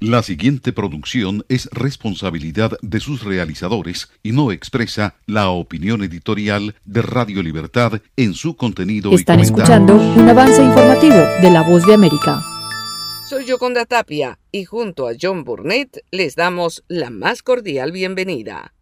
La siguiente producción es responsabilidad de sus realizadores y no expresa la opinión editorial de Radio Libertad en su contenido Están y escuchando un avance informativo de La Voz de América. Soy Yoconda Tapia y junto a John Burnett les damos la más cordial bienvenida.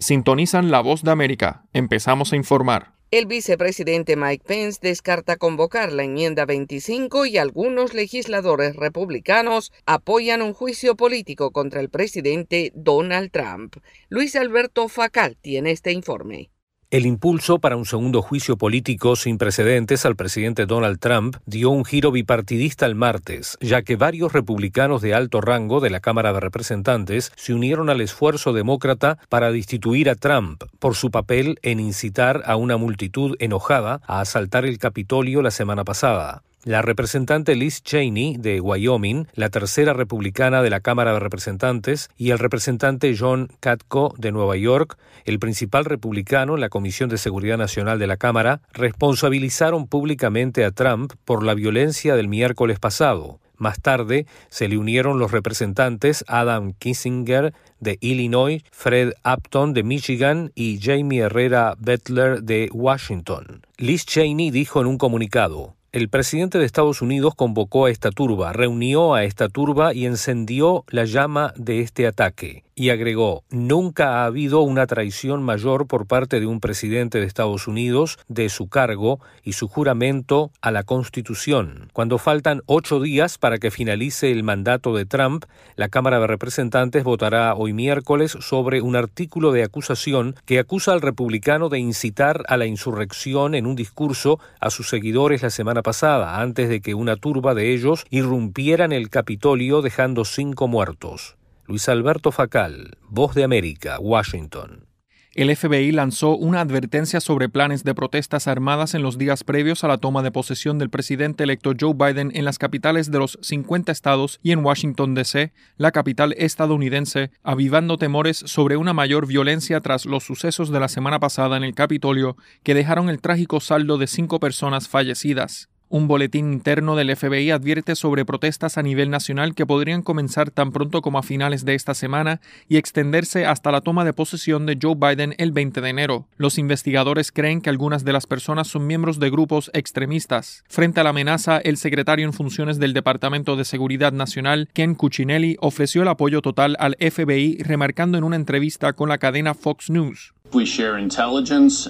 Sintonizan La Voz de América. Empezamos a informar. El vicepresidente Mike Pence descarta convocar la enmienda 25 y algunos legisladores republicanos apoyan un juicio político contra el presidente Donald Trump. Luis Alberto Facal tiene este informe. El impulso para un segundo juicio político sin precedentes al presidente Donald Trump dio un giro bipartidista el martes, ya que varios republicanos de alto rango de la Cámara de Representantes se unieron al esfuerzo demócrata para destituir a Trump por su papel en incitar a una multitud enojada a asaltar el Capitolio la semana pasada. La representante Liz Cheney de Wyoming, la tercera republicana de la Cámara de Representantes, y el representante John Katko de Nueva York, el principal republicano en la Comisión de Seguridad Nacional de la Cámara, responsabilizaron públicamente a Trump por la violencia del miércoles pasado. Más tarde se le unieron los representantes Adam Kissinger de Illinois, Fred Upton de Michigan y Jamie Herrera Bettler de Washington. Liz Cheney dijo en un comunicado, el presidente de Estados Unidos convocó a esta turba, reunió a esta turba y encendió la llama de este ataque. Y agregó, nunca ha habido una traición mayor por parte de un presidente de Estados Unidos de su cargo y su juramento a la Constitución. Cuando faltan ocho días para que finalice el mandato de Trump, la Cámara de Representantes votará hoy miércoles sobre un artículo de acusación que acusa al republicano de incitar a la insurrección en un discurso a sus seguidores la semana pasada, antes de que una turba de ellos irrumpiera en el Capitolio dejando cinco muertos. Luis Alberto Facal, Voz de América, Washington. El FBI lanzó una advertencia sobre planes de protestas armadas en los días previos a la toma de posesión del presidente electo Joe Biden en las capitales de los 50 estados y en Washington, D.C., la capital estadounidense, avivando temores sobre una mayor violencia tras los sucesos de la semana pasada en el Capitolio que dejaron el trágico saldo de cinco personas fallecidas. Un boletín interno del FBI advierte sobre protestas a nivel nacional que podrían comenzar tan pronto como a finales de esta semana y extenderse hasta la toma de posesión de Joe Biden el 20 de enero. Los investigadores creen que algunas de las personas son miembros de grupos extremistas. Frente a la amenaza, el secretario en funciones del Departamento de Seguridad Nacional, Ken Cuccinelli, ofreció el apoyo total al FBI, remarcando en una entrevista con la cadena Fox News.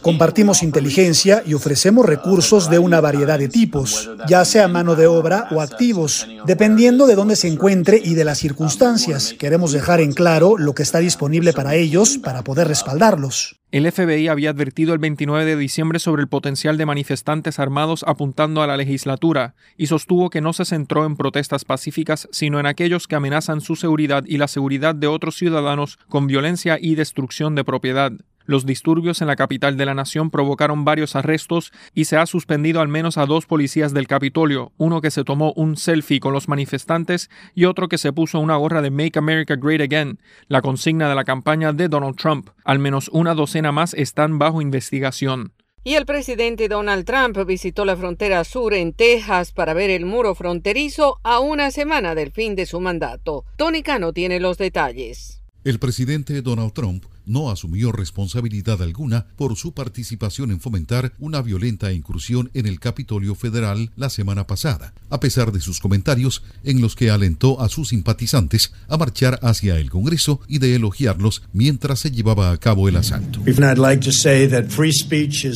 Compartimos inteligencia y ofrecemos recursos de una variedad de tipos, ya sea mano de obra o activos, dependiendo de dónde se encuentre y de las circunstancias. Queremos dejar en claro lo que está disponible para ellos para poder respaldarlos. El FBI había advertido el 29 de diciembre sobre el potencial de manifestantes armados apuntando a la legislatura y sostuvo que no se centró en protestas pacíficas, sino en aquellos que amenazan su seguridad y la seguridad de otros ciudadanos con violencia y destrucción de propiedad. Los disturbios en la capital de la nación provocaron varios arrestos y se ha suspendido al menos a dos policías del Capitolio, uno que se tomó un selfie con los manifestantes y otro que se puso una gorra de Make America Great Again, la consigna de la campaña de Donald Trump. Al menos una docena más están bajo investigación. Y el presidente Donald Trump visitó la frontera sur en Texas para ver el muro fronterizo a una semana del fin de su mandato. Tony Cano tiene los detalles. El presidente Donald Trump no asumió responsabilidad alguna por su participación en fomentar una violenta incursión en el Capitolio Federal la semana pasada, a pesar de sus comentarios en los que alentó a sus simpatizantes a marchar hacia el Congreso y de elogiarlos mientras se llevaba a cabo el asalto.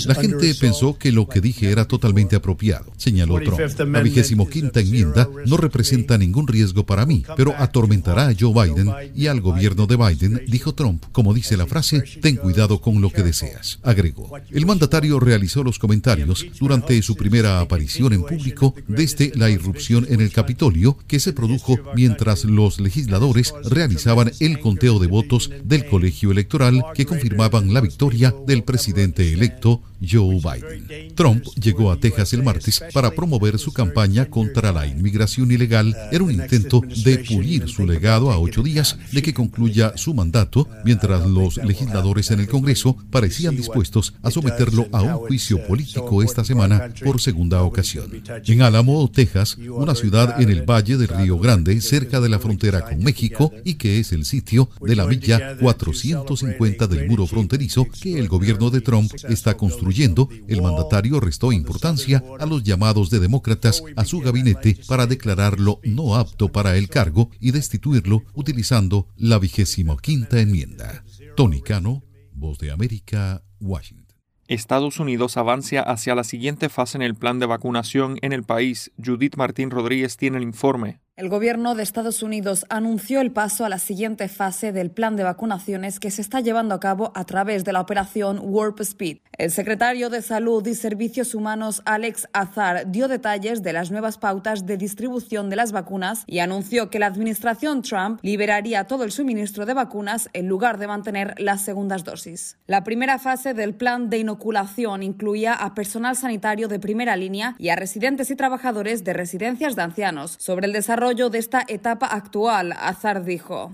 La gente pensó que lo que dije era totalmente apropiado, señaló Trump. La vigésimo quinta enmienda no representa ningún riesgo para mí, pero atormentará a Joe Biden y al gobierno de Biden, dijo Trump, como dice la frase, ten cuidado con lo que deseas, agregó. El mandatario realizó los comentarios durante su primera aparición en público desde la irrupción en el Capitolio que se produjo mientras los legisladores realizaban el conteo de votos del colegio electoral que confirmaban la victoria del presidente electo Joe Biden. Trump llegó a Texas el martes para promover su campaña contra la inmigración ilegal. Era un intento de pulir su legado a ocho días de que concluya su mandato, mientras los los legisladores en el Congreso parecían dispuestos a someterlo a un juicio político esta semana por segunda ocasión. En Álamo, Texas, una ciudad en el Valle del Río Grande, cerca de la frontera con México y que es el sitio de la milla 450 del muro fronterizo que el gobierno de Trump está construyendo, el mandatario restó importancia a los llamados de demócratas a su gabinete para declararlo no apto para el cargo y destituirlo utilizando la vigésimo quinta enmienda. Tony Cano, Voz de América, Washington. Estados Unidos avanza hacia la siguiente fase en el plan de vacunación en el país. Judith Martín Rodríguez tiene el informe. El gobierno de Estados Unidos anunció el paso a la siguiente fase del plan de vacunaciones que se está llevando a cabo a través de la operación Warp Speed. El secretario de Salud y Servicios Humanos Alex Azar dio detalles de las nuevas pautas de distribución de las vacunas y anunció que la administración Trump liberaría todo el suministro de vacunas en lugar de mantener las segundas dosis. La primera fase del plan de inoculación incluía a personal sanitario de primera línea y a residentes y trabajadores de residencias de ancianos. Sobre el desarrollo de esta etapa actual, Azar dijo.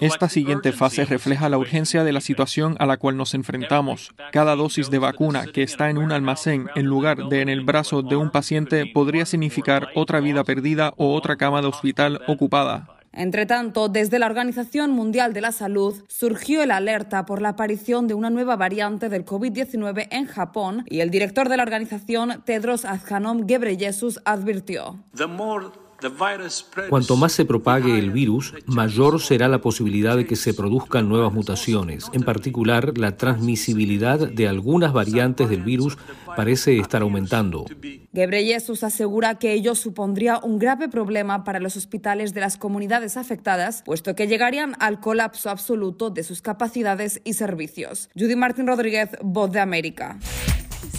Esta siguiente fase refleja la urgencia de la situación a la cual nos enfrentamos. Cada dosis de vacuna que está en un almacén en lugar de en el brazo de un paciente podría significar otra vida perdida o otra cama de hospital ocupada. Entre tanto, desde la Organización Mundial de la Salud surgió el alerta por la aparición de una nueva variante del COVID-19 en Japón y el director de la organización, Tedros Adhanom Ghebreyesus, advirtió. Cuanto más se propague el virus, mayor será la posibilidad de que se produzcan nuevas mutaciones. En particular, la transmisibilidad de algunas variantes del virus parece estar aumentando. Gebreyesus asegura que ello supondría un grave problema para los hospitales de las comunidades afectadas, puesto que llegarían al colapso absoluto de sus capacidades y servicios. Judy Martín Rodríguez, Voz de América.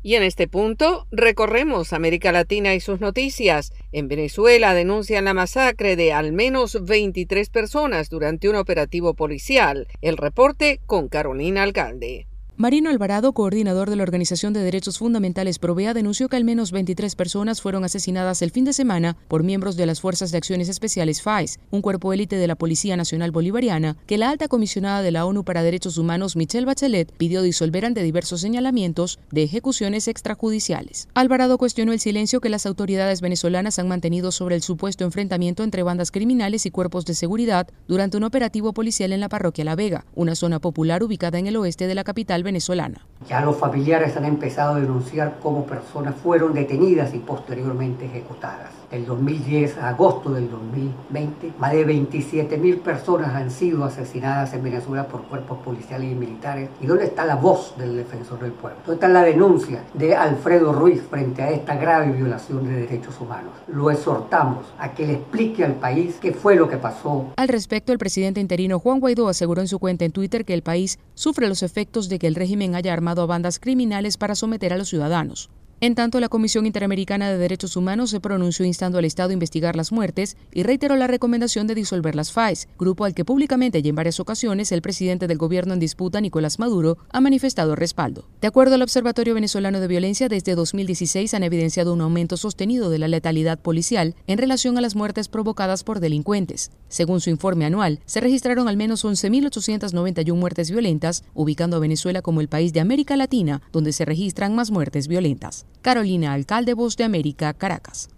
Y en este punto recorremos América Latina y sus noticias. En Venezuela denuncian la masacre de al menos 23 personas durante un operativo policial. El reporte con Carolina Alcalde. Marino Alvarado, coordinador de la Organización de Derechos Fundamentales Provea, denunció que al menos 23 personas fueron asesinadas el fin de semana por miembros de las Fuerzas de Acciones Especiales FAES, un cuerpo élite de la Policía Nacional Bolivariana, que la alta comisionada de la ONU para Derechos Humanos, Michelle Bachelet, pidió disolver ante diversos señalamientos de ejecuciones extrajudiciales. Alvarado cuestionó el silencio que las autoridades venezolanas han mantenido sobre el supuesto enfrentamiento entre bandas criminales y cuerpos de seguridad durante un operativo policial en la parroquia La Vega, una zona popular ubicada en el oeste de la capital Ya los familiares han empezado a denunciar cómo personas fueron detenidas y posteriormente ejecutadas del 2010 a agosto del 2020, más de 27 mil personas han sido asesinadas en Venezuela por cuerpos policiales y militares. ¿Y dónde está la voz del defensor del pueblo? ¿Dónde está la denuncia de Alfredo Ruiz frente a esta grave violación de derechos humanos? Lo exhortamos a que le explique al país qué fue lo que pasó. Al respecto, el presidente interino Juan Guaidó aseguró en su cuenta en Twitter que el país sufre los efectos de que el régimen haya armado a bandas criminales para someter a los ciudadanos. En tanto, la Comisión Interamericana de Derechos Humanos se pronunció instando al Estado a investigar las muertes y reiteró la recomendación de disolver las FAES, grupo al que públicamente y en varias ocasiones el presidente del gobierno en disputa, Nicolás Maduro, ha manifestado respaldo. De acuerdo al Observatorio Venezolano de Violencia, desde 2016 han evidenciado un aumento sostenido de la letalidad policial en relación a las muertes provocadas por delincuentes. Según su informe anual, se registraron al menos 11.891 muertes violentas, ubicando a Venezuela como el país de América Latina donde se registran más muertes violentas. Carolina Alcalde, Voz de América, Caracas.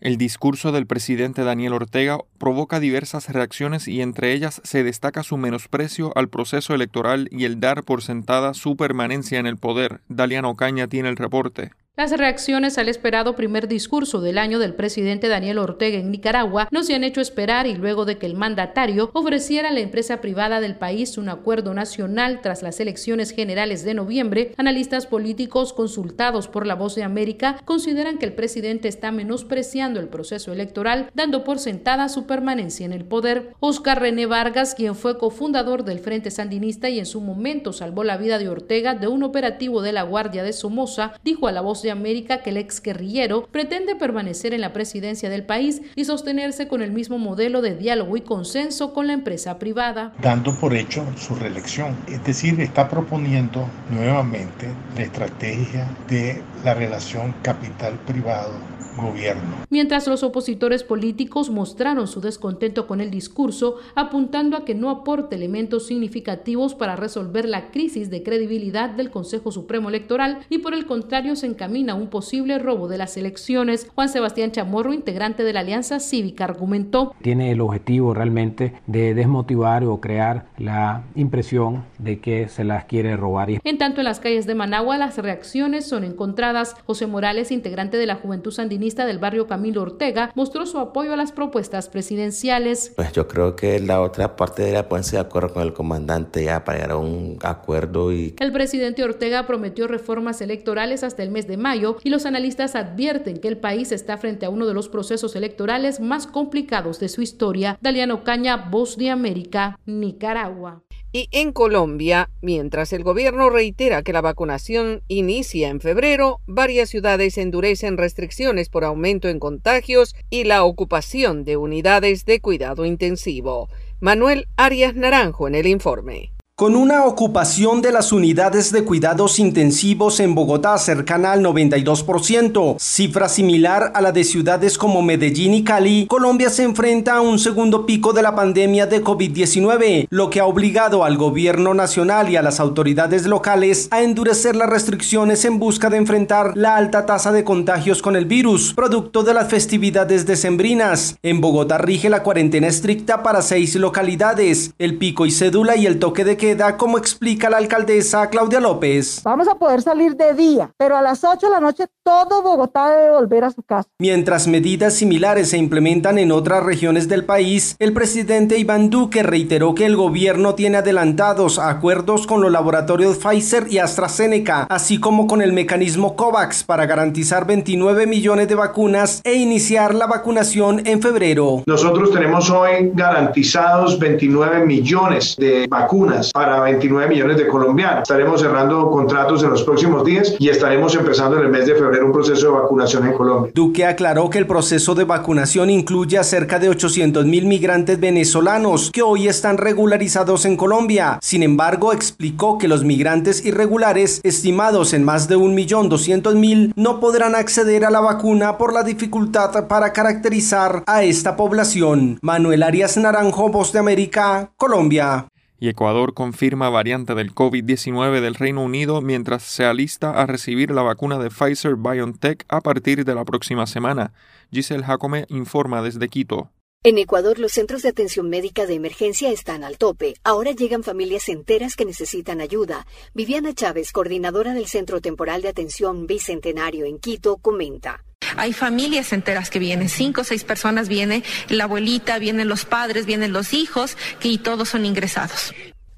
El discurso del presidente Daniel Ortega provoca diversas reacciones y entre ellas se destaca su menosprecio al proceso electoral y el dar por sentada su permanencia en el poder. Daliano Ocaña tiene el reporte. Las reacciones al esperado primer discurso del año del presidente Daniel Ortega en Nicaragua no se han hecho esperar y luego de que el mandatario ofreciera a la empresa privada del país un acuerdo nacional tras las elecciones generales de noviembre, analistas políticos consultados por La Voz de América consideran que el presidente está menospreciando el proceso electoral, dando por sentada su permanencia en el poder. Oscar René Vargas, quien fue cofundador del Frente Sandinista y en su momento salvó la vida de Ortega de un operativo de la Guardia de Somoza, dijo a La Voz de América que el ex guerrillero pretende permanecer en la presidencia del país y sostenerse con el mismo modelo de diálogo y consenso con la empresa privada. Dando por hecho su reelección, es decir, está proponiendo nuevamente la estrategia de la relación capital-privado gobierno. Mientras los opositores políticos mostraron su descontento con el discurso, apuntando a que no aporta elementos significativos para resolver la crisis de credibilidad del Consejo Supremo Electoral y por el contrario se encamina a un posible robo de las elecciones. Juan Sebastián Chamorro, integrante de la Alianza Cívica, argumentó. Tiene el objetivo realmente de desmotivar o crear la impresión de que se las quiere robar. En tanto, en las calles de Managua las reacciones son encontradas. José Morales, integrante de la Juventud Sandinista, del barrio Camilo Ortega mostró su apoyo a las propuestas presidenciales. Pues yo creo que la otra parte de la ponerse de acuerdo con el comandante ya para llegar a un acuerdo y... El presidente Ortega prometió reformas electorales hasta el mes de mayo y los analistas advierten que el país está frente a uno de los procesos electorales más complicados de su historia. Daliano Caña, Voz de América, Nicaragua. Y en Colombia, mientras el gobierno reitera que la vacunación inicia en febrero, varias ciudades endurecen restricciones por aumento en contagios y la ocupación de unidades de cuidado intensivo. Manuel Arias Naranjo en el informe. Con una ocupación de las unidades de cuidados intensivos en Bogotá cercana al 92%, cifra similar a la de ciudades como Medellín y Cali, Colombia se enfrenta a un segundo pico de la pandemia de COVID-19, lo que ha obligado al gobierno nacional y a las autoridades locales a endurecer las restricciones en busca de enfrentar la alta tasa de contagios con el virus, producto de las festividades decembrinas. En Bogotá rige la cuarentena estricta para seis localidades, el pico y cédula y el toque de queda, como explica la alcaldesa Claudia López. Vamos a poder salir de día, pero a las 8 de la noche todo Bogotá debe volver a su casa. Mientras medidas similares se implementan en otras regiones del país, el presidente Iván Duque reiteró que el gobierno tiene adelantados acuerdos con los laboratorios Pfizer y AstraZeneca, así como con el mecanismo COVAX para garantizar 29 millones de vacunas e iniciar la vacunación en febrero. Nosotros tenemos hoy garantizados 29 millones de vacunas para 29 millones de colombianos. Estaremos cerrando contratos en los próximos días y estaremos empezando en el mes de febrero un proceso de vacunación en Colombia. Duque aclaró que el proceso de vacunación incluye a cerca de 800 mil migrantes venezolanos que hoy están regularizados en Colombia. Sin embargo, explicó que los migrantes irregulares, estimados en más de 1.200.000, no podrán acceder a la vacuna por la dificultad para caracterizar a esta población. Manuel Arias Naranjo, Voz de América, Colombia y Ecuador confirma variante del COVID-19 del Reino Unido mientras se alista a recibir la vacuna de Pfizer BioNTech a partir de la próxima semana. Giselle Jacome informa desde Quito. En Ecuador, los centros de atención médica de emergencia están al tope. Ahora llegan familias enteras que necesitan ayuda. Viviana Chávez, coordinadora del Centro Temporal de Atención Bicentenario en Quito, comenta. Hay familias enteras que vienen, cinco o seis personas vienen, la abuelita, vienen los padres, vienen los hijos, y todos son ingresados.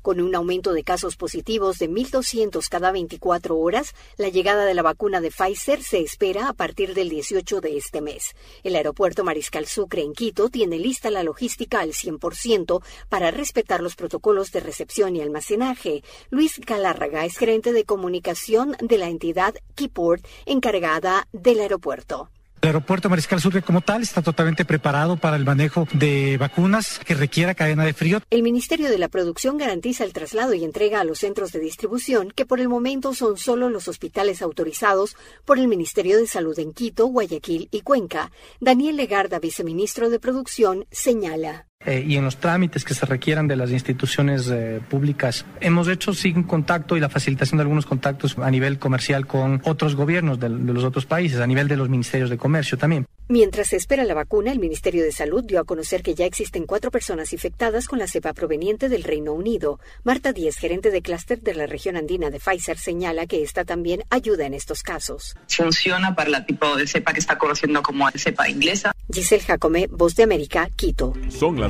Con un aumento de casos positivos de 1.200 cada 24 horas, la llegada de la vacuna de Pfizer se espera a partir del 18 de este mes. El aeropuerto Mariscal Sucre en Quito tiene lista la logística al 100% para respetar los protocolos de recepción y almacenaje. Luis Galárraga es gerente de comunicación de la entidad Keyport encargada del aeropuerto. El aeropuerto Mariscal Sucre como tal está totalmente preparado para el manejo de vacunas que requiera cadena de frío. El Ministerio de la Producción garantiza el traslado y entrega a los centros de distribución, que por el momento son solo los hospitales autorizados por el Ministerio de Salud en Quito, Guayaquil y Cuenca. Daniel Legarda, viceministro de Producción, señala. Eh, y en los trámites que se requieran de las instituciones eh, públicas. Hemos hecho sin contacto y la facilitación de algunos contactos a nivel comercial con otros gobiernos de, de los otros países, a nivel de los ministerios de comercio también. Mientras se espera la vacuna, el Ministerio de Salud dio a conocer que ya existen cuatro personas infectadas con la cepa proveniente del Reino Unido. Marta Díez, gerente de clúster de la región andina de Pfizer, señala que esta también ayuda en estos casos. Funciona para la tipo de cepa que está conociendo como cepa inglesa. Giselle Jacome, Voz de América, Quito. Son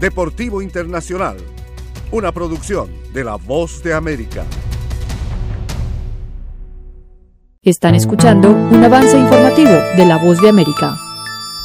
Deportivo Internacional, una producción de La Voz de América. Están escuchando un avance informativo de La Voz de América.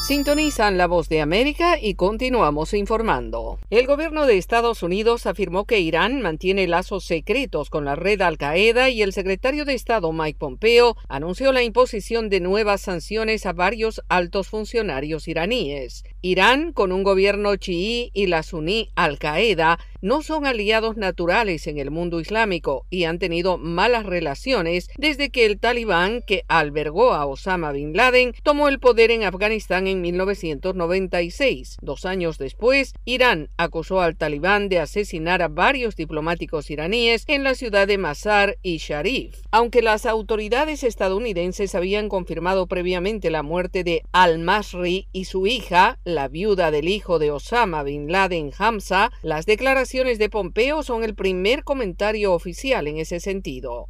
Sintonizan la voz de América y continuamos informando. El gobierno de Estados Unidos afirmó que Irán mantiene lazos secretos con la red Al-Qaeda y el secretario de Estado Mike Pompeo anunció la imposición de nuevas sanciones a varios altos funcionarios iraníes. Irán, con un gobierno chií y la suní Al-Qaeda, no son aliados naturales en el mundo islámico y han tenido malas relaciones desde que el talibán, que albergó a Osama bin Laden, tomó el poder en Afganistán en 1996. Dos años después, Irán acusó al talibán de asesinar a varios diplomáticos iraníes en la ciudad de Mazar y Sharif. Aunque las autoridades estadounidenses habían confirmado previamente la muerte de al-Masri y su hija, la viuda del hijo de Osama bin Laden Hamza, las declaraciones de Pompeo son el primer comentario oficial en ese sentido.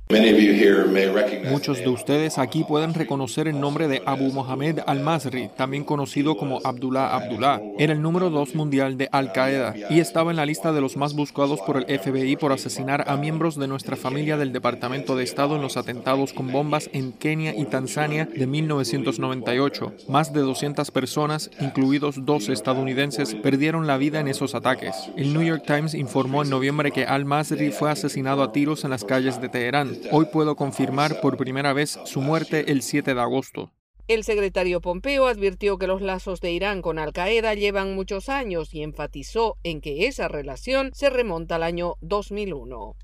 Muchos de ustedes aquí pueden reconocer el nombre de Abu Mohamed al-Masri, también conocido como Abdullah Abdullah. Era el número dos mundial de Al-Qaeda y estaba en la lista de los más buscados por el FBI por asesinar a miembros de nuestra familia del Departamento de Estado en los atentados con bombas en Kenia y Tanzania de 1998. Más de 200 personas, incluidos dos estadounidenses, perdieron la vida en esos ataques. El New York Times informó en noviembre que al-Masri fue asesinado a tiros en las calles de Teherán. Hoy puedo confirmar por primera vez su muerte el 7 de agosto. El secretario Pompeo advirtió que los lazos de Irán con Al-Qaeda llevan muchos años y enfatizó en que esa relación se remonta al año 2001.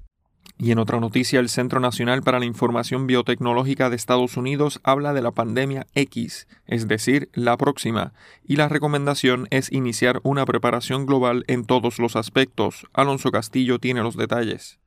Y en otra noticia, el Centro Nacional para la Información Biotecnológica de Estados Unidos habla de la pandemia X, es decir, la próxima, y la recomendación es iniciar una preparación global en todos los aspectos. Alonso Castillo tiene los detalles.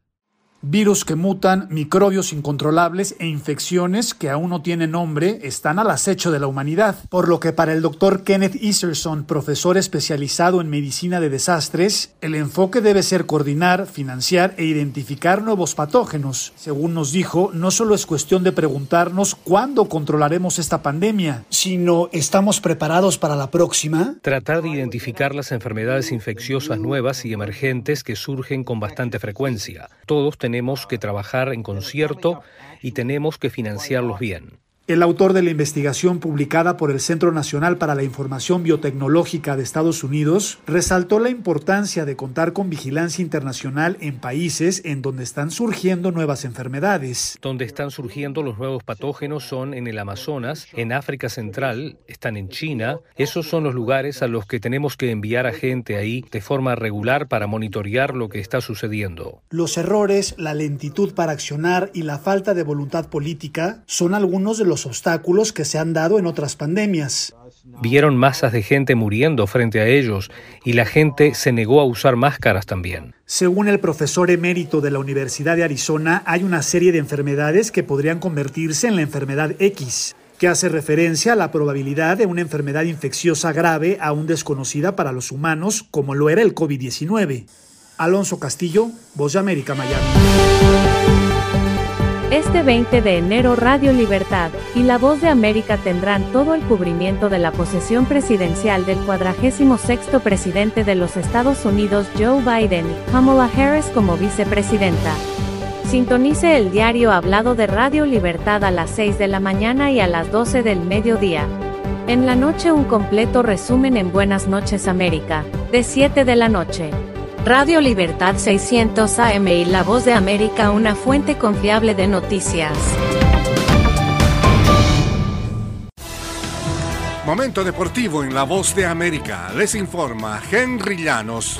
Virus que mutan, microbios incontrolables e infecciones que aún no tienen nombre están al acecho de la humanidad, por lo que para el doctor Kenneth Iserson, profesor especializado en medicina de desastres, el enfoque debe ser coordinar, financiar e identificar nuevos patógenos. Según nos dijo, no solo es cuestión de preguntarnos cuándo controlaremos esta pandemia, sino ¿estamos preparados para la próxima? Tratar de identificar las enfermedades infecciosas nuevas y emergentes que surgen con bastante frecuencia. Todos tenemos que trabajar en concierto y tenemos que financiarlos bien. El autor de la investigación publicada por el Centro Nacional para la Información Biotecnológica de Estados Unidos resaltó la importancia de contar con vigilancia internacional en países en donde están surgiendo nuevas enfermedades. Donde están surgiendo los nuevos patógenos son en el Amazonas, en África Central, están en China. Esos son los lugares a los que tenemos que enviar a gente ahí de forma regular para monitorear lo que está sucediendo. Los errores, la lentitud para accionar y la falta de voluntad política son algunos de los obstáculos que se han dado en otras pandemias. Vieron masas de gente muriendo frente a ellos y la gente se negó a usar máscaras también. Según el profesor emérito de la Universidad de Arizona, hay una serie de enfermedades que podrían convertirse en la enfermedad X, que hace referencia a la probabilidad de una enfermedad infecciosa grave aún desconocida para los humanos, como lo era el COVID-19. Alonso Castillo, Voz de América, Miami. Este 20 de enero Radio Libertad y La Voz de América tendrán todo el cubrimiento de la posesión presidencial del 46 presidente de los Estados Unidos Joe Biden Kamala Harris como vicepresidenta. Sintonice el diario hablado de Radio Libertad a las 6 de la mañana y a las 12 del mediodía. En la noche un completo resumen en Buenas noches América, de 7 de la noche. Radio Libertad 600 AM y La Voz de América, una fuente confiable de noticias. Momento deportivo en La Voz de América. Les informa Henry Llanos.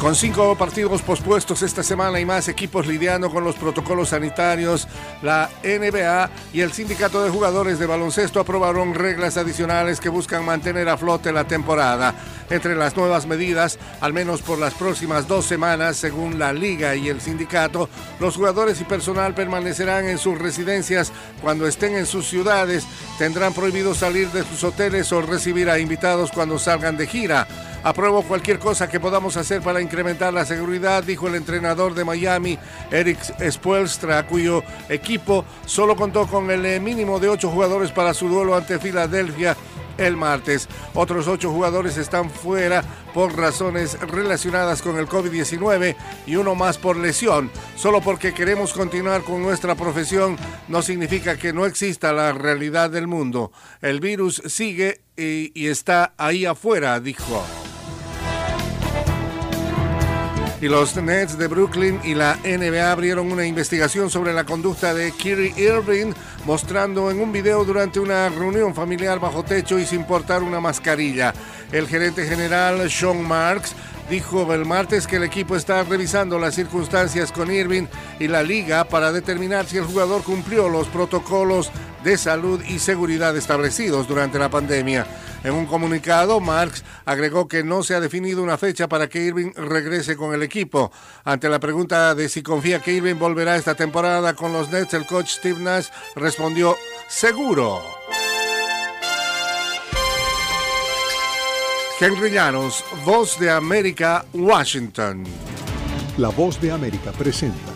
Con cinco partidos pospuestos esta semana y más equipos lidiando con los protocolos sanitarios, la NBA y el Sindicato de Jugadores de Baloncesto aprobaron reglas adicionales que buscan mantener a flote la temporada. Entre las nuevas medidas, al menos por las próximas dos semanas, según la liga y el sindicato, los jugadores y personal permanecerán en sus residencias cuando estén en sus ciudades, tendrán prohibido salir de sus hoteles o recibir a invitados cuando salgan de gira. Apruebo cualquier cosa que podamos hacer para incrementar la seguridad, dijo el entrenador de Miami, Eric Spoelstra, cuyo equipo solo contó con el mínimo de ocho jugadores para su duelo ante Filadelfia el martes. Otros ocho jugadores están fuera por razones relacionadas con el COVID-19 y uno más por lesión. Solo porque queremos continuar con nuestra profesión no significa que no exista la realidad del mundo. El virus sigue y, está ahí afuera, dijo. Y los Nets de Brooklyn y la NBA abrieron una investigación sobre la conducta de Kyrie Irving, mostrando en un video durante una reunión familiar bajo techo y sin portar una mascarilla. El gerente general Sean Marks dijo el martes que el equipo está revisando las circunstancias con Irving y la liga para determinar si el jugador cumplió los protocolos de salud y seguridad establecidos durante la pandemia. En un comunicado, Marx agregó que no se ha definido una fecha para que Irving regrese con el equipo. Ante la pregunta de si confía que Irving volverá esta temporada con los Nets, el coach Steve Nash respondió, seguro. Henry Llanos, Voz de América, Washington. La Voz de América presenta.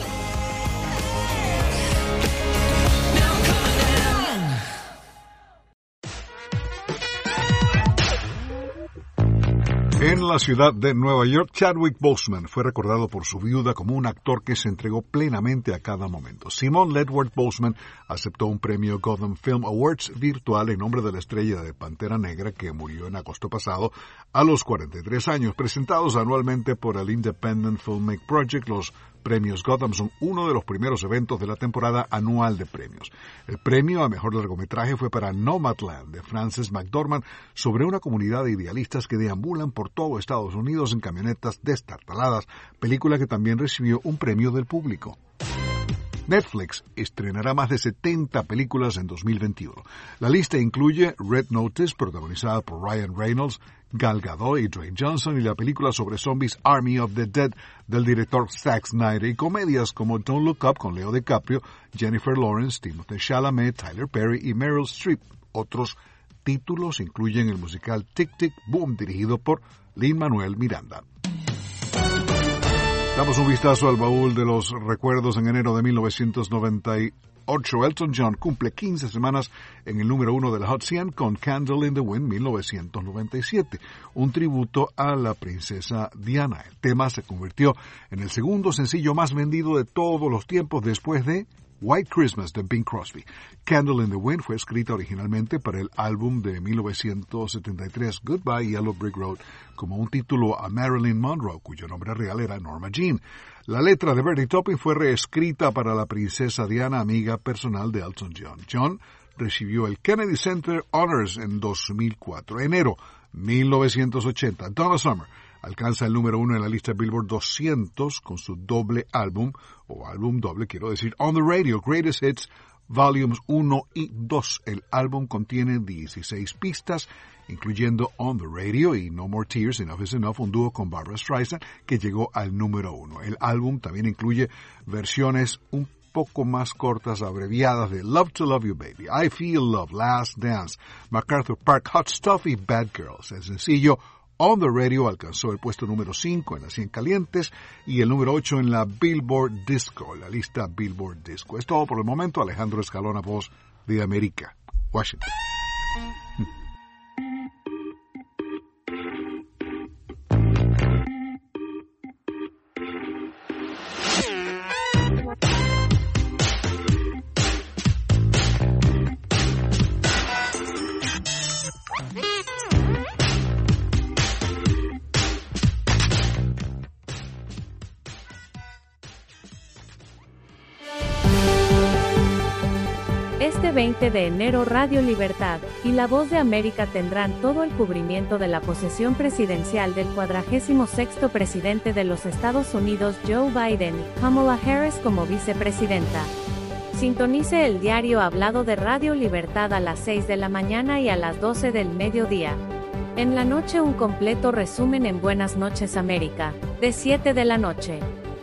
La ciudad de Nueva York, Chadwick Boseman fue recordado por su viuda como un actor que se entregó plenamente a cada momento. Simon Ledward Boseman aceptó un premio Gotham Film Awards virtual en nombre de la estrella de Pantera Negra que murió en agosto pasado a los 43 años, presentados anualmente por el Independent Filmmaker Project. Los premios Gotham son uno de los primeros eventos de la temporada anual de premios. El premio a mejor largometraje fue para Nomadland de Frances McDormand sobre una comunidad de idealistas que deambulan por todo Estados Unidos en camionetas destartaladas, película que también recibió un premio del público. Netflix estrenará más de 70 películas en 2021. La lista incluye Red Notice, protagonizada por Ryan Reynolds, Gal Gadot y Dwayne Johnson, y la película sobre zombies Army of the Dead del director Zack Snyder, y comedias como Don't Look Up con Leo DiCaprio, Jennifer Lawrence, Timothée Chalamet, Tyler Perry y Meryl Streep. Otros títulos incluyen el musical Tic Tic Boom, dirigido por Lin-Manuel Miranda. Damos un vistazo al baúl de los recuerdos en enero de 1998. Elton John cumple 15 semanas en el número uno de la Hot 100 con Candle in the Wind 1997, un tributo a la princesa Diana. El tema se convirtió en el segundo sencillo más vendido de todos los tiempos después de White Christmas de Bing Crosby. Candle in the Wind fue escrita originalmente para el álbum de 1973 Goodbye Yellow Brick Road como un título a Marilyn Monroe, cuyo nombre real era Norma Jean. La letra de Bernie Taupin fue reescrita para la princesa Diana, amiga personal de Elton John. John recibió el Kennedy Center Honors en 2004. Enero 1980, Donna Summer alcanza el número uno en la lista Billboard 200 con su doble álbum, o álbum doble, quiero decir, On the Radio, Greatest Hits, Volumes 1 y 2. El álbum contiene 16 pistas, incluyendo On the Radio y No More Tears, Enough is Enough, un dúo con Barbara Streisand que llegó al número uno. El álbum también incluye versiones un poco más cortas, abreviadas de Love to Love You Baby, I Feel Love, Last Dance, MacArthur Park, Hot Stuff y Bad Girls. El sencillo On the Radio alcanzó el puesto número 5 en las 100 calientes y el número 8 en la Billboard Disco, la lista Billboard Disco. Es todo por el momento. Alejandro Escalona, voz de América, Washington. 20 de enero Radio Libertad y La Voz de América tendrán todo el cubrimiento de la posesión presidencial del 46 presidente de los Estados Unidos Joe Biden Kamala Harris como vicepresidenta. Sintonice el diario hablado de Radio Libertad a las 6 de la mañana y a las 12 del mediodía. En la noche un completo resumen en Buenas noches América, de 7 de la noche.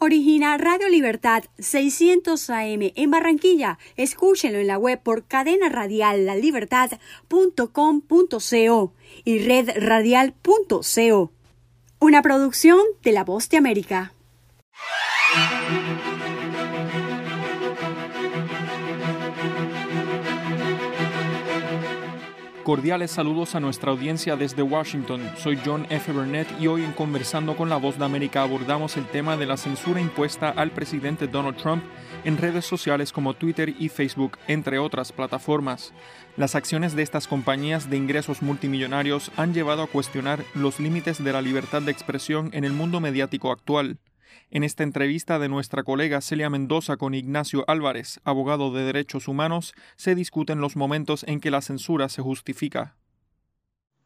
Origina Radio Libertad 600 AM en Barranquilla. Escúchenlo en la web por cadena radial lalibertad.com.co y redradial.co. Una producción de La Voz de América. Cordiales saludos a nuestra audiencia desde Washington. Soy John F. Burnett y hoy en Conversando con la Voz de América abordamos el tema de la censura impuesta al presidente Donald Trump en redes sociales como Twitter y Facebook, entre otras plataformas. Las acciones de estas compañías de ingresos multimillonarios han llevado a cuestionar los límites de la libertad de expresión en el mundo mediático actual. En esta entrevista de nuestra colega Celia Mendoza con Ignacio Álvarez, abogado de derechos humanos, se discuten los momentos en que la censura se justifica.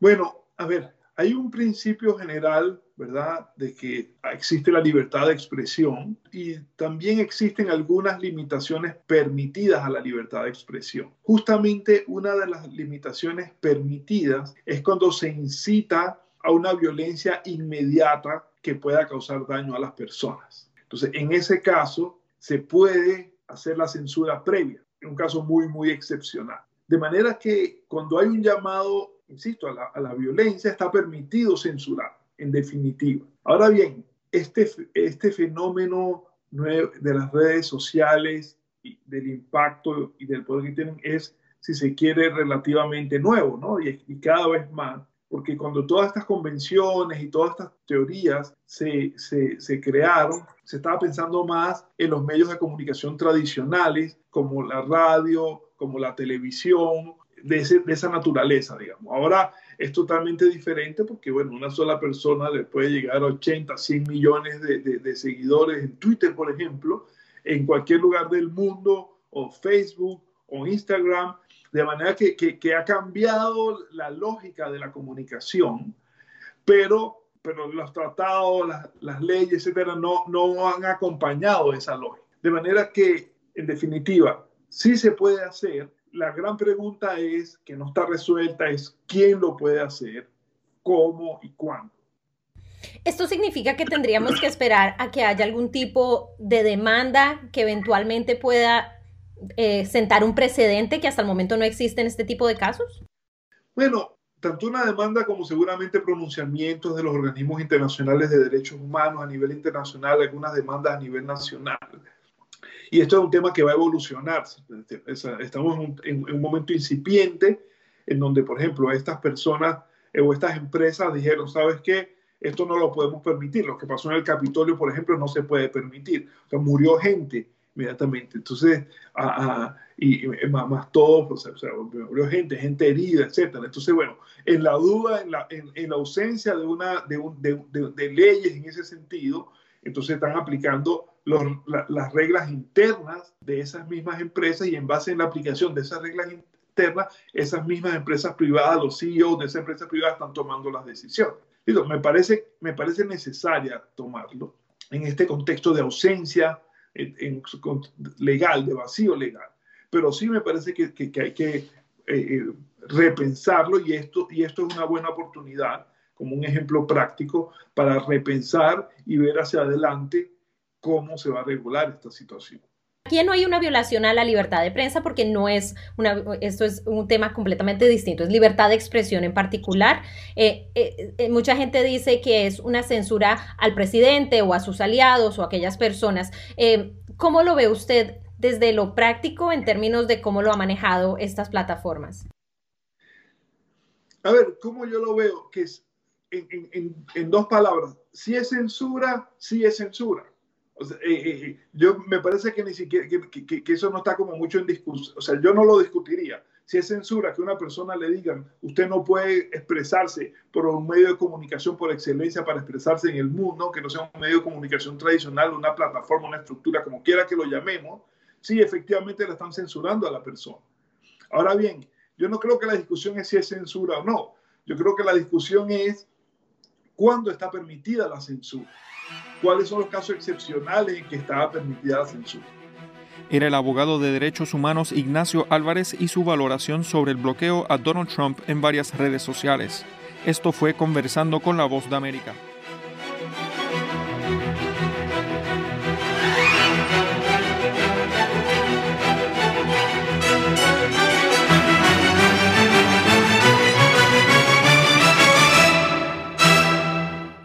Bueno, a ver, hay un principio general, ¿verdad?, de que existe la libertad de expresión y también existen algunas limitaciones permitidas a la libertad de expresión. Justamente una de las limitaciones permitidas es cuando se incita a una violencia inmediata que pueda causar daño a las personas. Entonces, en ese caso, se puede hacer la censura previa, en un caso muy, muy excepcional. De manera que cuando hay un llamado, insisto, a la, violencia, está permitido censurar, en definitiva. Ahora bien, este, este fenómeno de las redes sociales, y del impacto y del poder que tienen es, si se quiere, relativamente nuevo, ¿no? Y cada vez más porque cuando todas estas convenciones y todas estas teorías se, se, crearon, se estaba pensando más en los medios de comunicación tradicionales, como la radio, como la televisión, de, ese, de esa naturaleza, digamos. Ahora es totalmente diferente porque, bueno, una sola persona le puede llegar a 80, 100 millones de, de, de seguidores en Twitter, por ejemplo, en cualquier lugar del mundo, o Facebook, o Instagram, de manera que, que, ha cambiado la lógica de la comunicación, pero, pero los tratados, las, las leyes, etcétera, no, no han acompañado esa lógica. De manera que, en definitiva, sí se puede hacer. La gran pregunta es, que no está resuelta, es quién lo puede hacer, cómo y cuándo. Esto significa que tendríamos que esperar a que haya algún tipo de demanda que eventualmente pueda eh, sentar un precedente que hasta el momento no existe en este tipo de casos? Bueno, tanto una demanda como seguramente pronunciamientos de los organismos internacionales de derechos humanos a nivel internacional, algunas demandas a nivel nacional. Y esto es un tema que va a evolucionar. Estamos en un, en un momento incipiente en donde, por ejemplo, estas personas o estas empresas dijeron, ¿sabes qué? Esto no lo podemos permitir. Lo que pasó en el Capitolio, por ejemplo, no se puede permitir. O sea, murió gente inmediatamente. Entonces, a, y, y, más, más todo, pues, o sea, murió gente, gente herida, etcétera. Entonces, bueno, en la duda, en la, en, en la ausencia de, una, de, un, de, de, de, leyes en ese sentido, entonces están aplicando los, la, las reglas internas de esas mismas empresas y en base en la aplicación de esas reglas internas, esas mismas empresas privadas, los CEOs de esas empresas privadas están tomando las decisiones. Me, parece, me parece necesaria tomarlo en este contexto de ausencia legal, de vacío legal. Pero sí me parece que, que, hay que eh, repensarlo y esto, y esto es una buena oportunidad como un ejemplo práctico para repensar y ver hacia adelante cómo se va a regular esta situación. Aquí no hay una violación a la libertad de prensa porque no es una, esto es un tema completamente distinto, es libertad de expresión en particular. Eh, eh, eh, mucha gente dice que es una censura al presidente o a sus aliados o a aquellas personas. ¿Cómo lo ve usted desde lo práctico en términos de cómo lo ha manejado estas plataformas? A ver, ¿cómo yo lo veo? Que es en, en, en dos palabras, si es censura, sí es censura o sea, eh, eh, yo me parece que ni siquiera que, eso no está como mucho en discusión. O sea, yo no lo discutiría. Si es censura que una persona le digan, usted no puede expresarse por un medio de comunicación por excelencia para expresarse en el mundo, que no sea un medio de comunicación tradicional, una plataforma, una estructura, como quiera que lo llamemos, sí, efectivamente le están censurando a la persona. Ahora bien, yo no creo que la discusión es si es censura o no. Yo creo que la discusión es cuándo está permitida la censura cuáles son los casos excepcionales en que estaba permitida la censura. era el abogado de derechos humanos Ignacio Álvarez y su valoración sobre el bloqueo a Donald Trump en varias redes sociales. Esto fue conversando con la voz de América.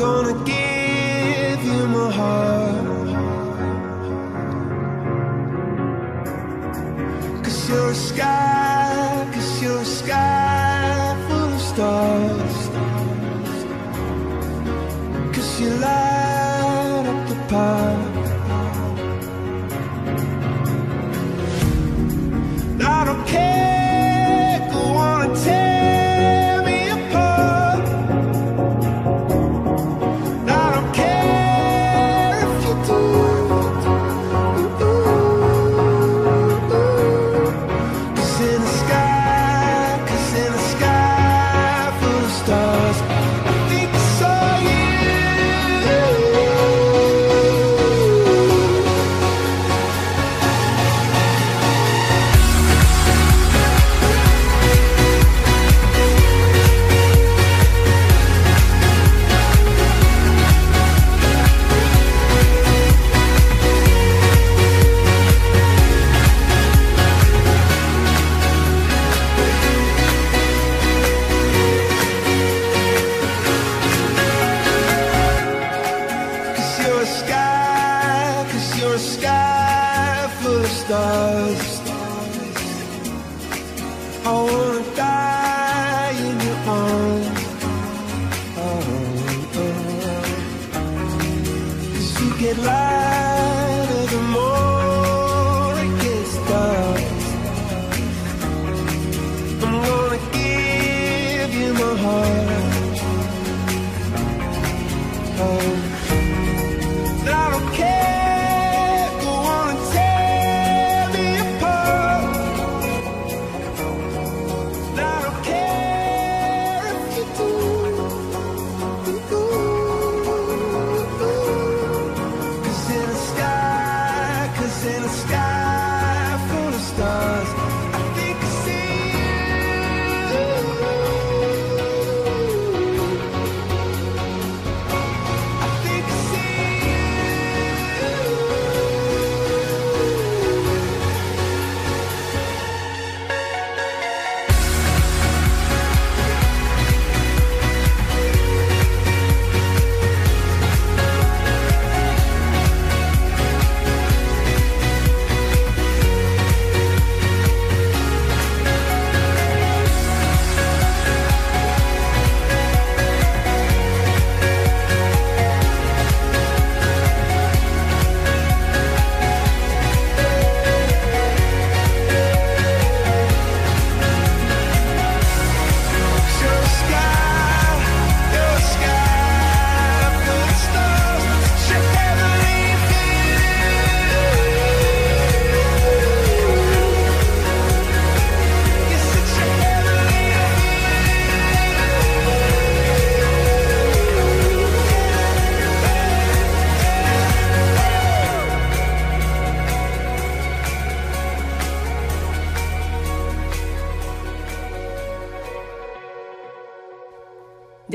Gonna give you my heart. Cause you're a sky,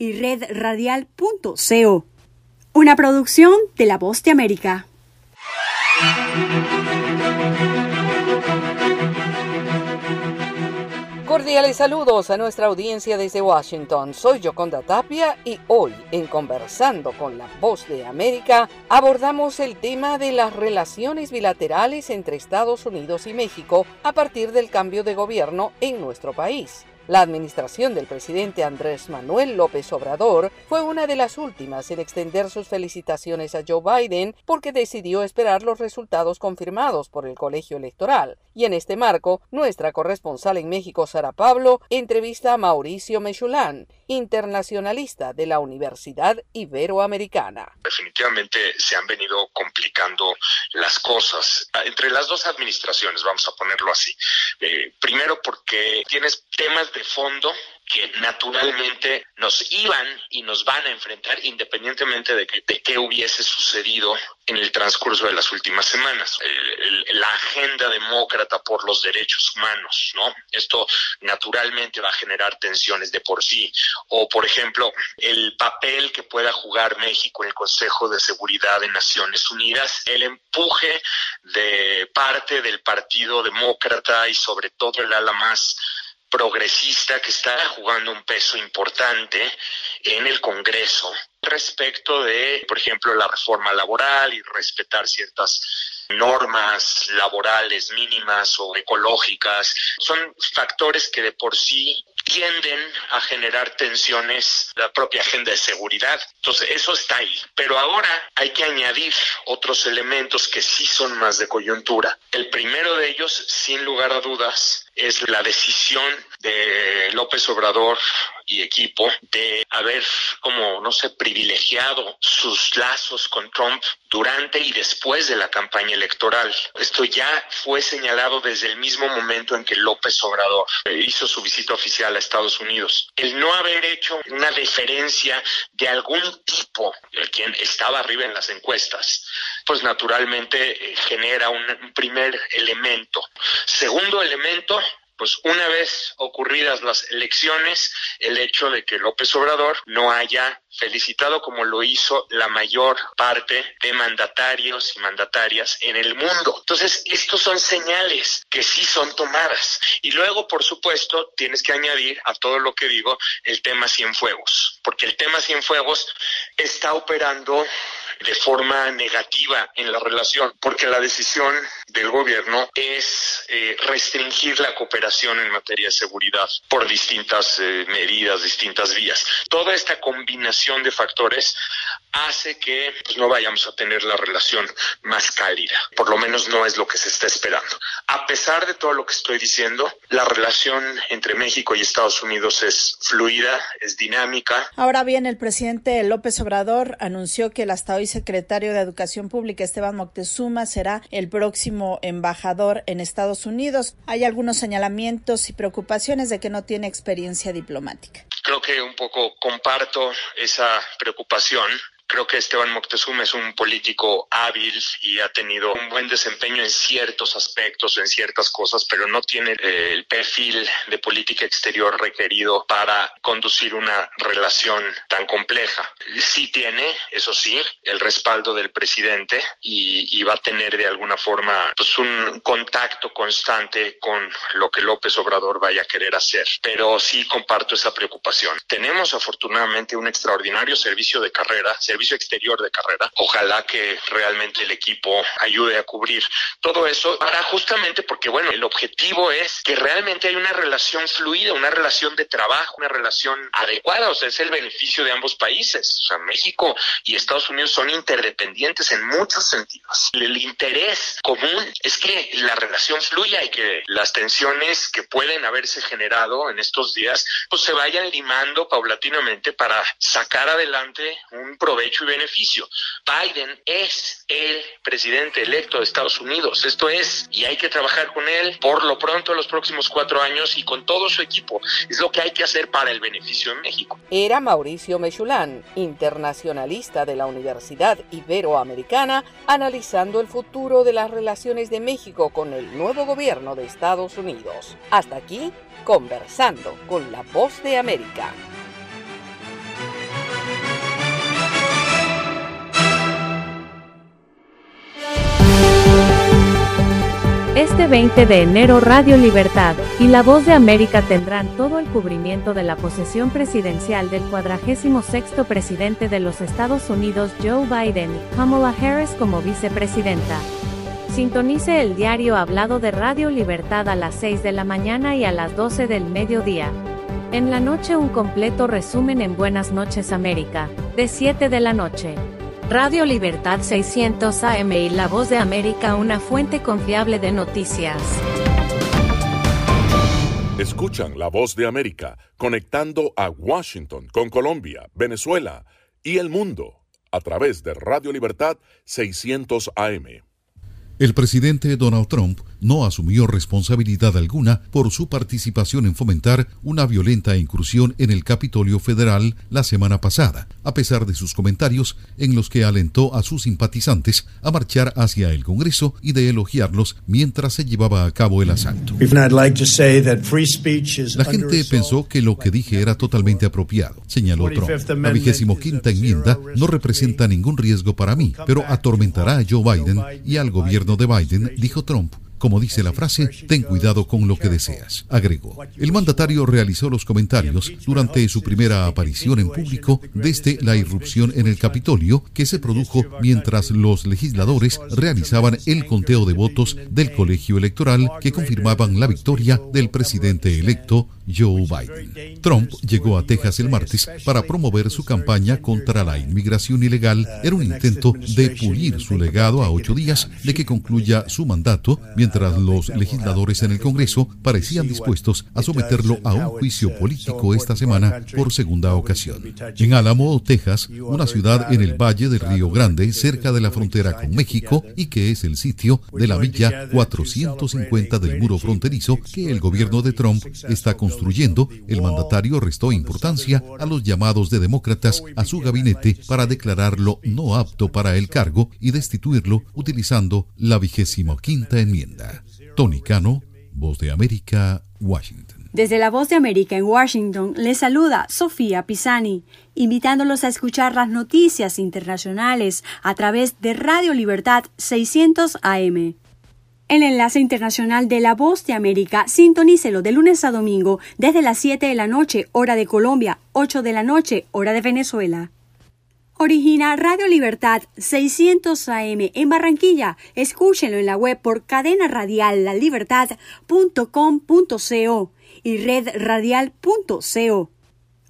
y redradial.co. una producción de La Voz de América. Cordiales saludos a nuestra audiencia desde Washington. Soy Yoconda Tapia y hoy en Conversando con la Voz de América abordamos el tema de las relaciones bilaterales entre Estados Unidos y México a partir del cambio de gobierno en nuestro país. La administración del presidente Andrés Manuel López Obrador fue una de las últimas en extender sus felicitaciones a Joe Biden porque decidió esperar los resultados confirmados por el colegio electoral. Y en este marco, nuestra corresponsal en México, Sara Pablo, entrevista a Mauricio Mechulán, internacionalista de la Universidad Iberoamericana. Definitivamente se han venido complicando las cosas entre las dos administraciones, vamos a ponerlo así. Eh, primero porque tienes temas de fondo que naturalmente nos iban y nos van a enfrentar independientemente de, que, de qué hubiese sucedido en el transcurso de las últimas semanas. La agenda demócrata por los derechos humanos, ¿no? Esto naturalmente va a generar tensiones de por sí. O, por ejemplo, el papel que pueda jugar México en el Consejo de Seguridad de Naciones Unidas, el empuje de parte del Partido Demócrata y sobre todo el ala más progresista que está jugando un peso importante en el Congreso respecto de, por ejemplo, la reforma laboral y respetar ciertas normas laborales mínimas o ecológicas. Son factores que de por sí tienden a generar tensiones la propia agenda de seguridad. Entonces, eso está ahí. Pero ahora hay que añadir otros elementos que sí son más de coyuntura. El primero de ellos, sin lugar a dudas, es la decisión de López Obrador y equipo de haber, como no sé, privilegiado sus lazos con Trump durante y después de la campaña electoral. Esto ya fue señalado desde el mismo momento en que López Obrador hizo su visita oficial a Estados Unidos. El no haber hecho una deferencia de algún tipo, quien estaba arriba en las encuestas, pues naturalmente eh, genera un, un primer elemento. Segundo elemento, pues una vez ocurridas las elecciones, el hecho de que López Obrador no haya felicitado como lo hizo la mayor parte de mandatarios y mandatarias en el mundo. Entonces, estos son señales que sí son tomadas. Y luego, por supuesto, tienes que añadir a todo lo que digo el tema Cienfuegos, porque el tema Cienfuegos está operando de forma negativa en la relación, porque la decisión del gobierno es eh, restringir la cooperación en materia de seguridad por distintas eh, medidas, distintas vías. Toda esta combinación de factores hace que pues, no vayamos a tener la relación más cálida. Por lo menos no es lo que se está esperando. A pesar de todo lo que estoy diciendo, la relación entre México y Estados Unidos es fluida, es dinámica. Ahora bien, el presidente López Obrador anunció que el hasta hoy secretario de Educación Pública, Esteban Moctezuma, será el próximo embajador en Estados Unidos. Hay algunos señalamientos y preocupaciones de que no tiene experiencia diplomática. Creo que un poco comparto esa preocupación. Creo que Esteban Moctezuma es un político hábil y ha tenido un buen desempeño en ciertos aspectos, en ciertas cosas, pero no tiene eh, el perfil de política exterior requerido para conducir una relación tan compleja. Sí tiene, eso sí, el respaldo del presidente y, y va a tener de alguna forma pues, un contacto constante con lo que López Obrador vaya a querer hacer. Pero sí comparto esa preocupación. Tenemos afortunadamente un extraordinario servicio de carrera, exterior de carrera. Ojalá que realmente el equipo ayude a cubrir todo eso para justamente porque, bueno, el objetivo es que realmente hay una relación fluida, una relación de trabajo, una relación adecuada, o sea, es el beneficio de ambos países. O sea, México y Estados Unidos son interdependientes en muchos sentidos. El interés común es que la relación fluya y que las tensiones que pueden haberse generado en estos días, pues se vayan limando paulatinamente para sacar adelante un provecho y beneficio. Biden es el presidente electo de Estados Unidos. Esto es, y hay que trabajar con él por lo pronto los próximos cuatro años y con todo su equipo. Es lo que hay que hacer para el beneficio de México. Era Mauricio Mechulán, internacionalista de la Universidad Iberoamericana, analizando el futuro de las relaciones de México con el nuevo gobierno de Estados Unidos. Hasta aquí, conversando con la voz de América. Este 20 de enero Radio Libertad y La Voz de América tendrán todo el cubrimiento de la posesión presidencial del 46 presidente de los Estados Unidos Joe Biden y Kamala Harris como vicepresidenta. Sintonice el diario hablado de Radio Libertad a las 6 de la mañana y a las 12 del mediodía. En la noche un completo resumen en Buenas noches América, de 7 de la noche. Radio Libertad 600 AM y La Voz de América una fuente confiable de noticias. Escuchan la voz de América conectando a Washington con Colombia, Venezuela y el mundo a través de Radio Libertad 600 AM. El presidente Donald Trump no asumió responsabilidad alguna por su participación en fomentar una violenta incursión en el Capitolio Federal la semana pasada, a pesar de sus comentarios en los que alentó a sus simpatizantes a marchar hacia el Congreso y de elogiarlos mientras se llevaba a cabo el asalto. La gente pensó que lo que dije era totalmente apropiado, señaló Trump. La vigésimo quinta enmienda no representa ningún riesgo para mí, pero atormentará a Joe Biden y al gobierno de Biden, dijo Trump. Como dice la frase, ten cuidado con lo que deseas, agregó. El mandatario realizó los comentarios durante su primera aparición en público desde la irrupción en el Capitolio que se produjo mientras los legisladores realizaban el conteo de votos del colegio electoral que confirmaban la victoria del presidente electo Joe Biden. Trump llegó a Texas el martes para promover su campaña contra la inmigración ilegal. Era un intento de pulir su legado a ocho días de que concluya su mandato, los legisladores en el Congreso parecían dispuestos a someterlo a un juicio político esta semana por segunda ocasión. En Álamo, Texas, una ciudad en el valle del Río Grande, cerca de la frontera con México y que es el sitio de la milla 450 del muro fronterizo que el gobierno de Trump está construyendo el mandatario restó importancia a los llamados de demócratas a su gabinete para declararlo no apto para el cargo y destituirlo utilizando la vigésima quinta enmienda. Tony Cano, Voz de América, Washington. Desde la Voz de América en Washington les saluda Sofía Pisani, invitándolos a escuchar las noticias internacionales a través de Radio Libertad 600 AM. El enlace internacional de La Voz de América, sintonícelo de lunes a domingo desde las 7 de la noche, hora de Colombia, 8 de la noche, hora de Venezuela. Origina Radio Libertad 600 AM en Barranquilla. Escúchenlo en la web por cadena radial y redradial.co.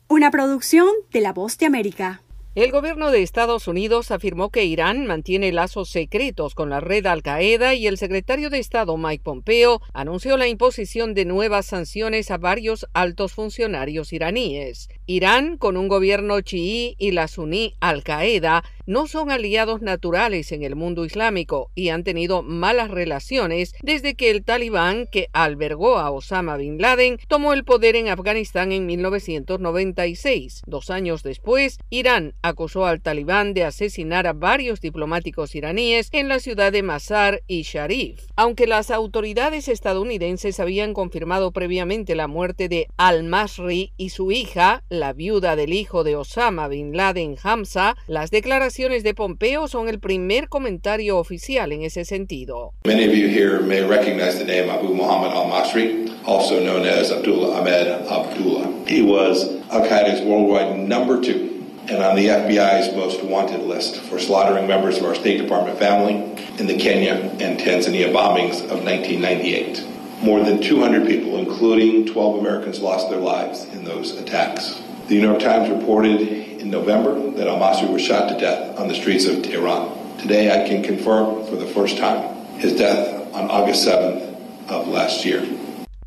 Una producción de La Voz de América. El gobierno de Estados Unidos afirmó que Irán mantiene lazos secretos con la red Al-Qaeda y el secretario de Estado Mike Pompeo anunció la imposición de nuevas sanciones a varios altos funcionarios iraníes. Irán, con un gobierno chií y la suní Al-Qaeda, no son aliados naturales en el mundo islámico y han tenido malas relaciones desde que el talibán, que albergó a Osama bin Laden, tomó el poder en Afganistán en 1996. Dos años después, Irán acusó al talibán de asesinar a varios diplomáticos iraníes en la ciudad de Mazar y Sharif. Aunque las autoridades estadounidenses habían confirmado previamente la muerte de al-Masri y su hija, la viuda del hijo de Osama bin Laden Hamza, las declaraciones de Pompeo son el primer comentario oficial en ese sentido. Many of you here may recognize the name Abu Muhammad al-Masri, also known as Abdullah Ahmed Abdullah. He was Al-Qaeda's worldwide number two and on the FBI's most wanted list for slaughtering members of our State Department family in the Kenya and Tanzania bombings of 1998. More than 200 people, including 12 Americans, lost their lives in those attacks. The New York Times reported in November that al Masri was shot to death on the streets of Tehran. Today, I can confirm for the first time his death on August 7th of last year.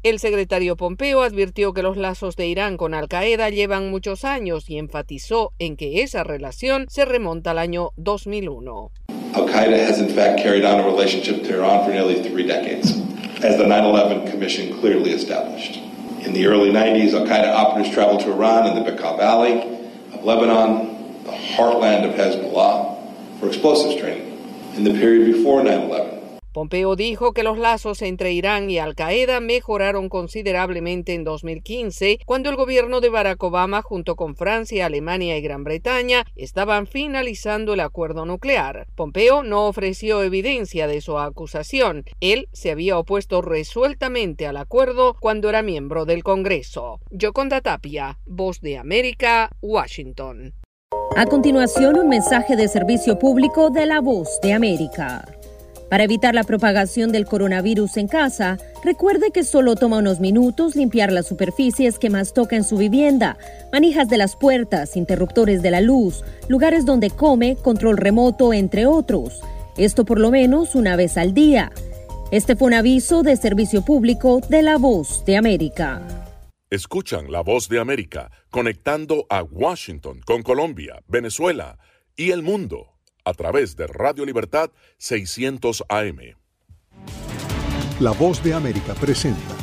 El secretario Pompeo advirtió que los lazos de Irán con Al Qaeda llevan muchos años y enfatizó en que esa relación se remonta al año 2001. Al Qaeda has in fact carried on a relationship with Tehran for nearly three decades, as the 9 11 Commission clearly established. In the early 90s, Al Qaeda operatives traveled to Iran in the Bekaa Valley of Lebanon, the heartland of Hezbollah, for explosives training. In the period before 9 11, Pompeo dijo que los lazos entre Irán y Al-Qaeda mejoraron considerablemente en 2015, cuando el gobierno de Barack Obama, junto con Francia, Alemania y Gran Bretaña, estaban finalizando el acuerdo nuclear. Pompeo no ofreció evidencia de su acusación. Él se había opuesto resueltamente al acuerdo cuando era miembro del Congreso. Yoconda Tapia, Voz de América, Washington. A continuación, un mensaje de servicio público de la Voz de América. Para evitar la propagación del coronavirus en casa, recuerde que solo toma unos minutos limpiar las superficies que más toca en su vivienda, manijas de las puertas, interruptores de la luz, lugares donde come, control remoto, entre otros. Esto por lo menos una vez al día. Este fue un aviso de servicio público de la Voz de América. Escuchan la voz de América conectando a Washington con Colombia, Venezuela y el mundo a través de Radio Libertad 600 AM. La voz de América presenta.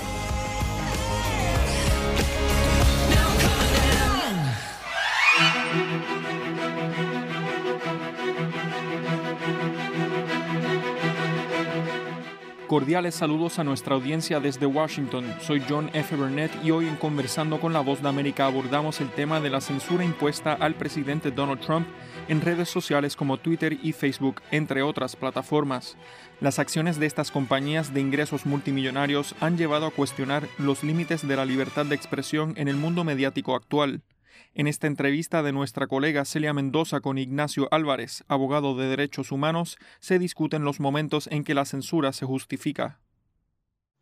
Cordiales saludos a nuestra audiencia desde Washington. Soy John F. Burnett y hoy en Conversando con la Voz de América abordamos el tema de la censura impuesta al presidente Donald Trump en redes sociales como Twitter y Facebook, entre otras plataformas. Las acciones de estas compañías de ingresos multimillonarios han llevado a cuestionar los límites de la libertad de expresión en el mundo mediático actual. En esta entrevista de nuestra colega Celia Mendoza con Ignacio Álvarez, abogado de derechos humanos, se discuten los momentos en que la censura se justifica.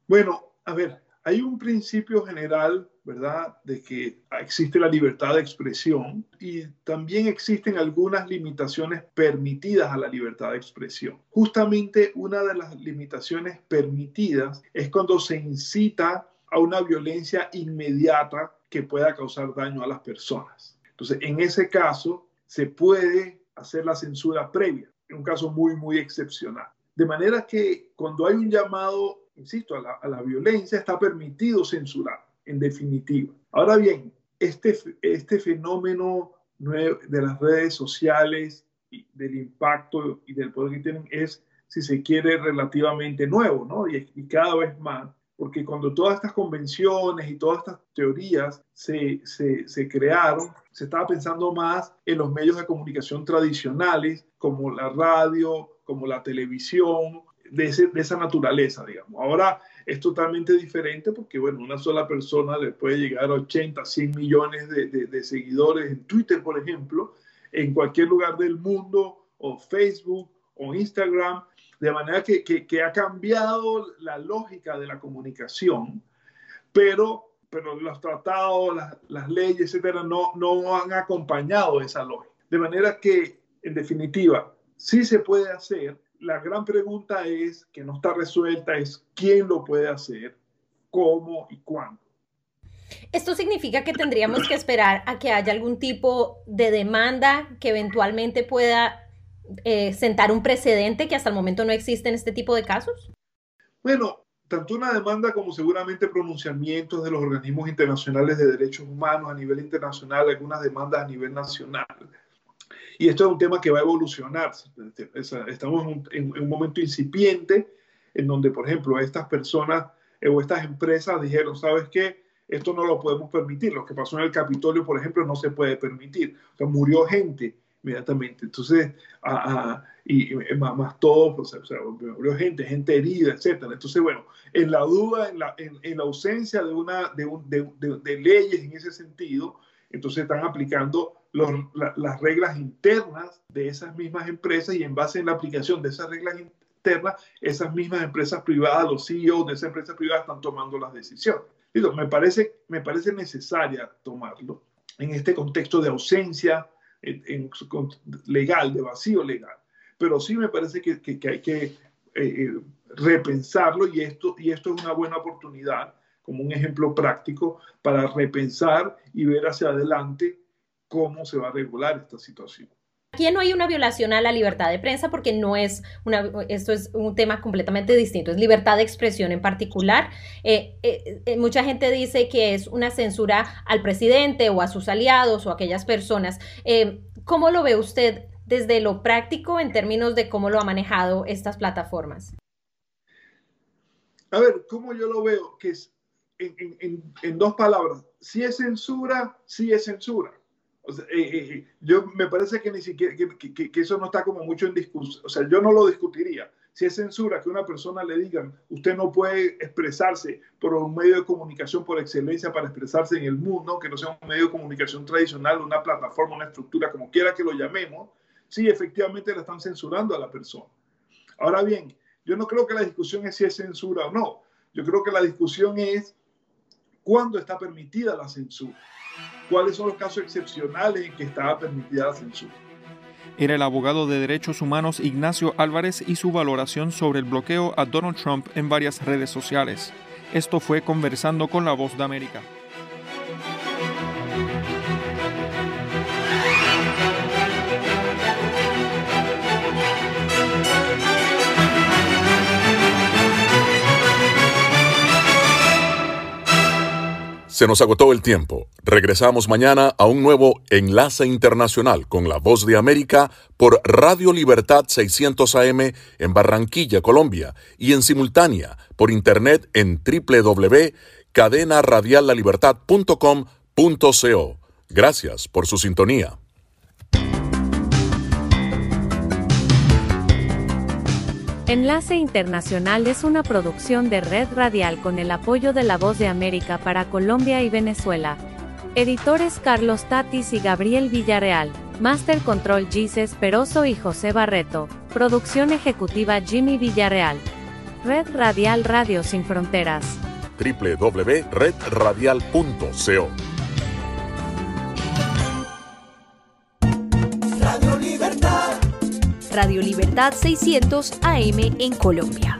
Bueno, a ver, hay un principio general, ¿verdad?, de que existe la libertad de expresión y también existen algunas limitaciones permitidas a la libertad de expresión. Justamente una de las limitaciones permitidas es cuando se incita a una violencia inmediata que pueda causar daño a las personas. Entonces, en ese caso, se puede hacer la censura previa, en un caso muy, muy excepcional. De manera que cuando hay un llamado, insisto, a la, violencia, está permitido censurar, en definitiva. Ahora bien, este, este fenómeno de las redes sociales, del impacto y del poder que tienen, es, si se quiere, relativamente nuevo, ¿no? Y cada vez más porque cuando todas estas convenciones y todas estas teorías se, se, crearon, se estaba pensando más en los medios de comunicación tradicionales, como la radio, como la televisión, de, ese, de esa naturaleza, digamos. Ahora es totalmente diferente porque, bueno, una sola persona le puede llegar a 80, 100 millones de, de, de seguidores en Twitter, por ejemplo, en cualquier lugar del mundo, o Facebook, o Instagram, de manera que, que, ha cambiado la lógica de la comunicación, pero, pero los tratados, las, las leyes, etcétera, no, no han acompañado esa lógica. De manera que, en definitiva, sí se puede hacer, la gran pregunta es, que no está resuelta, es quién lo puede hacer, cómo y cuándo. Esto significa que tendríamos que esperar a que haya algún tipo de demanda que eventualmente pueda eh, sentar un precedente que hasta el momento no existe en este tipo de casos. Bueno, tanto una demanda como seguramente pronunciamientos de los organismos internacionales de derechos humanos a nivel internacional, algunas demandas a nivel nacional. Y esto es un tema que va a evolucionar. Estamos en un, momento incipiente en donde, por ejemplo, estas personas o estas empresas dijeron, ¿sabes qué? Esto no lo podemos permitir. Lo que pasó en el Capitolio, por ejemplo, no se puede permitir. O sea, murió gente inmediatamente. Entonces, y, más, todo, pues, o sea, murió gente, gente herida, etcétera. Entonces, bueno, en la duda, en la, en, la ausencia de, una, de, de, leyes en ese sentido, entonces están aplicando las reglas internas de esas mismas empresas y en base en la aplicación de esas reglas internas, esas mismas empresas privadas, los CEOs de esas empresas privadas están tomando las decisiones. Me parece, me parece necesaria tomarlo en este contexto de ausencia legal, de vacío legal. Pero sí me parece que, que, hay que eh, eh, repensarlo y esto, y esto es una buena oportunidad como un ejemplo práctico para repensar y ver hacia adelante cómo se va a regular esta situación. Aquí no hay una violación a la libertad de prensa porque no es una, esto es un tema completamente distinto, es libertad de expresión en particular. Eh, eh, eh, mucha gente dice que es una censura al presidente o a sus aliados o a aquellas personas. ¿Cómo lo ve usted desde lo práctico en términos de cómo lo ha manejado estas plataformas? A ver, ¿cómo yo lo veo? Que es en, en dos palabras, si es censura, sí es censura eh, eh, eh, yo me parece que ni siquiera que, eso no está como mucho en discusión. O sea, yo no lo discutiría. Si es censura que una persona le digan, usted no puede expresarse por un medio de comunicación por excelencia para expresarse en el mundo, que no sea un medio de comunicación tradicional, una plataforma, una estructura, como quiera que lo llamemos, sí, efectivamente le están censurando a la persona. Ahora bien, yo no creo que la discusión es si es censura o no. Yo creo que la discusión es cuándo está permitida la censura cuáles son los casos excepcionales en que estaba permitida la censura. Era el abogado de derechos humanos Ignacio Álvarez y su valoración sobre el bloqueo a Donald Trump en varias redes sociales. Esto fue conversando con la voz de América. Se nos agotó el tiempo. Regresamos mañana a un nuevo Enlace Internacional con la Voz de América por Radio Libertad 600 AM en Barranquilla, Colombia, y en simultánea por internet en www.cadenaradiallalibertad.com.co. Gracias por su sintonía. Enlace Internacional es una producción de Red Radial con el apoyo de La Voz de América para Colombia y Venezuela. Editores Carlos Tatis y Gabriel Villarreal. Master Control Gises Peroso y José Barreto. Producción ejecutiva Jimmy Villarreal. Red Radial Radio Sin Fronteras. www.redradial.co Radio Libertad 600 AM en Colombia.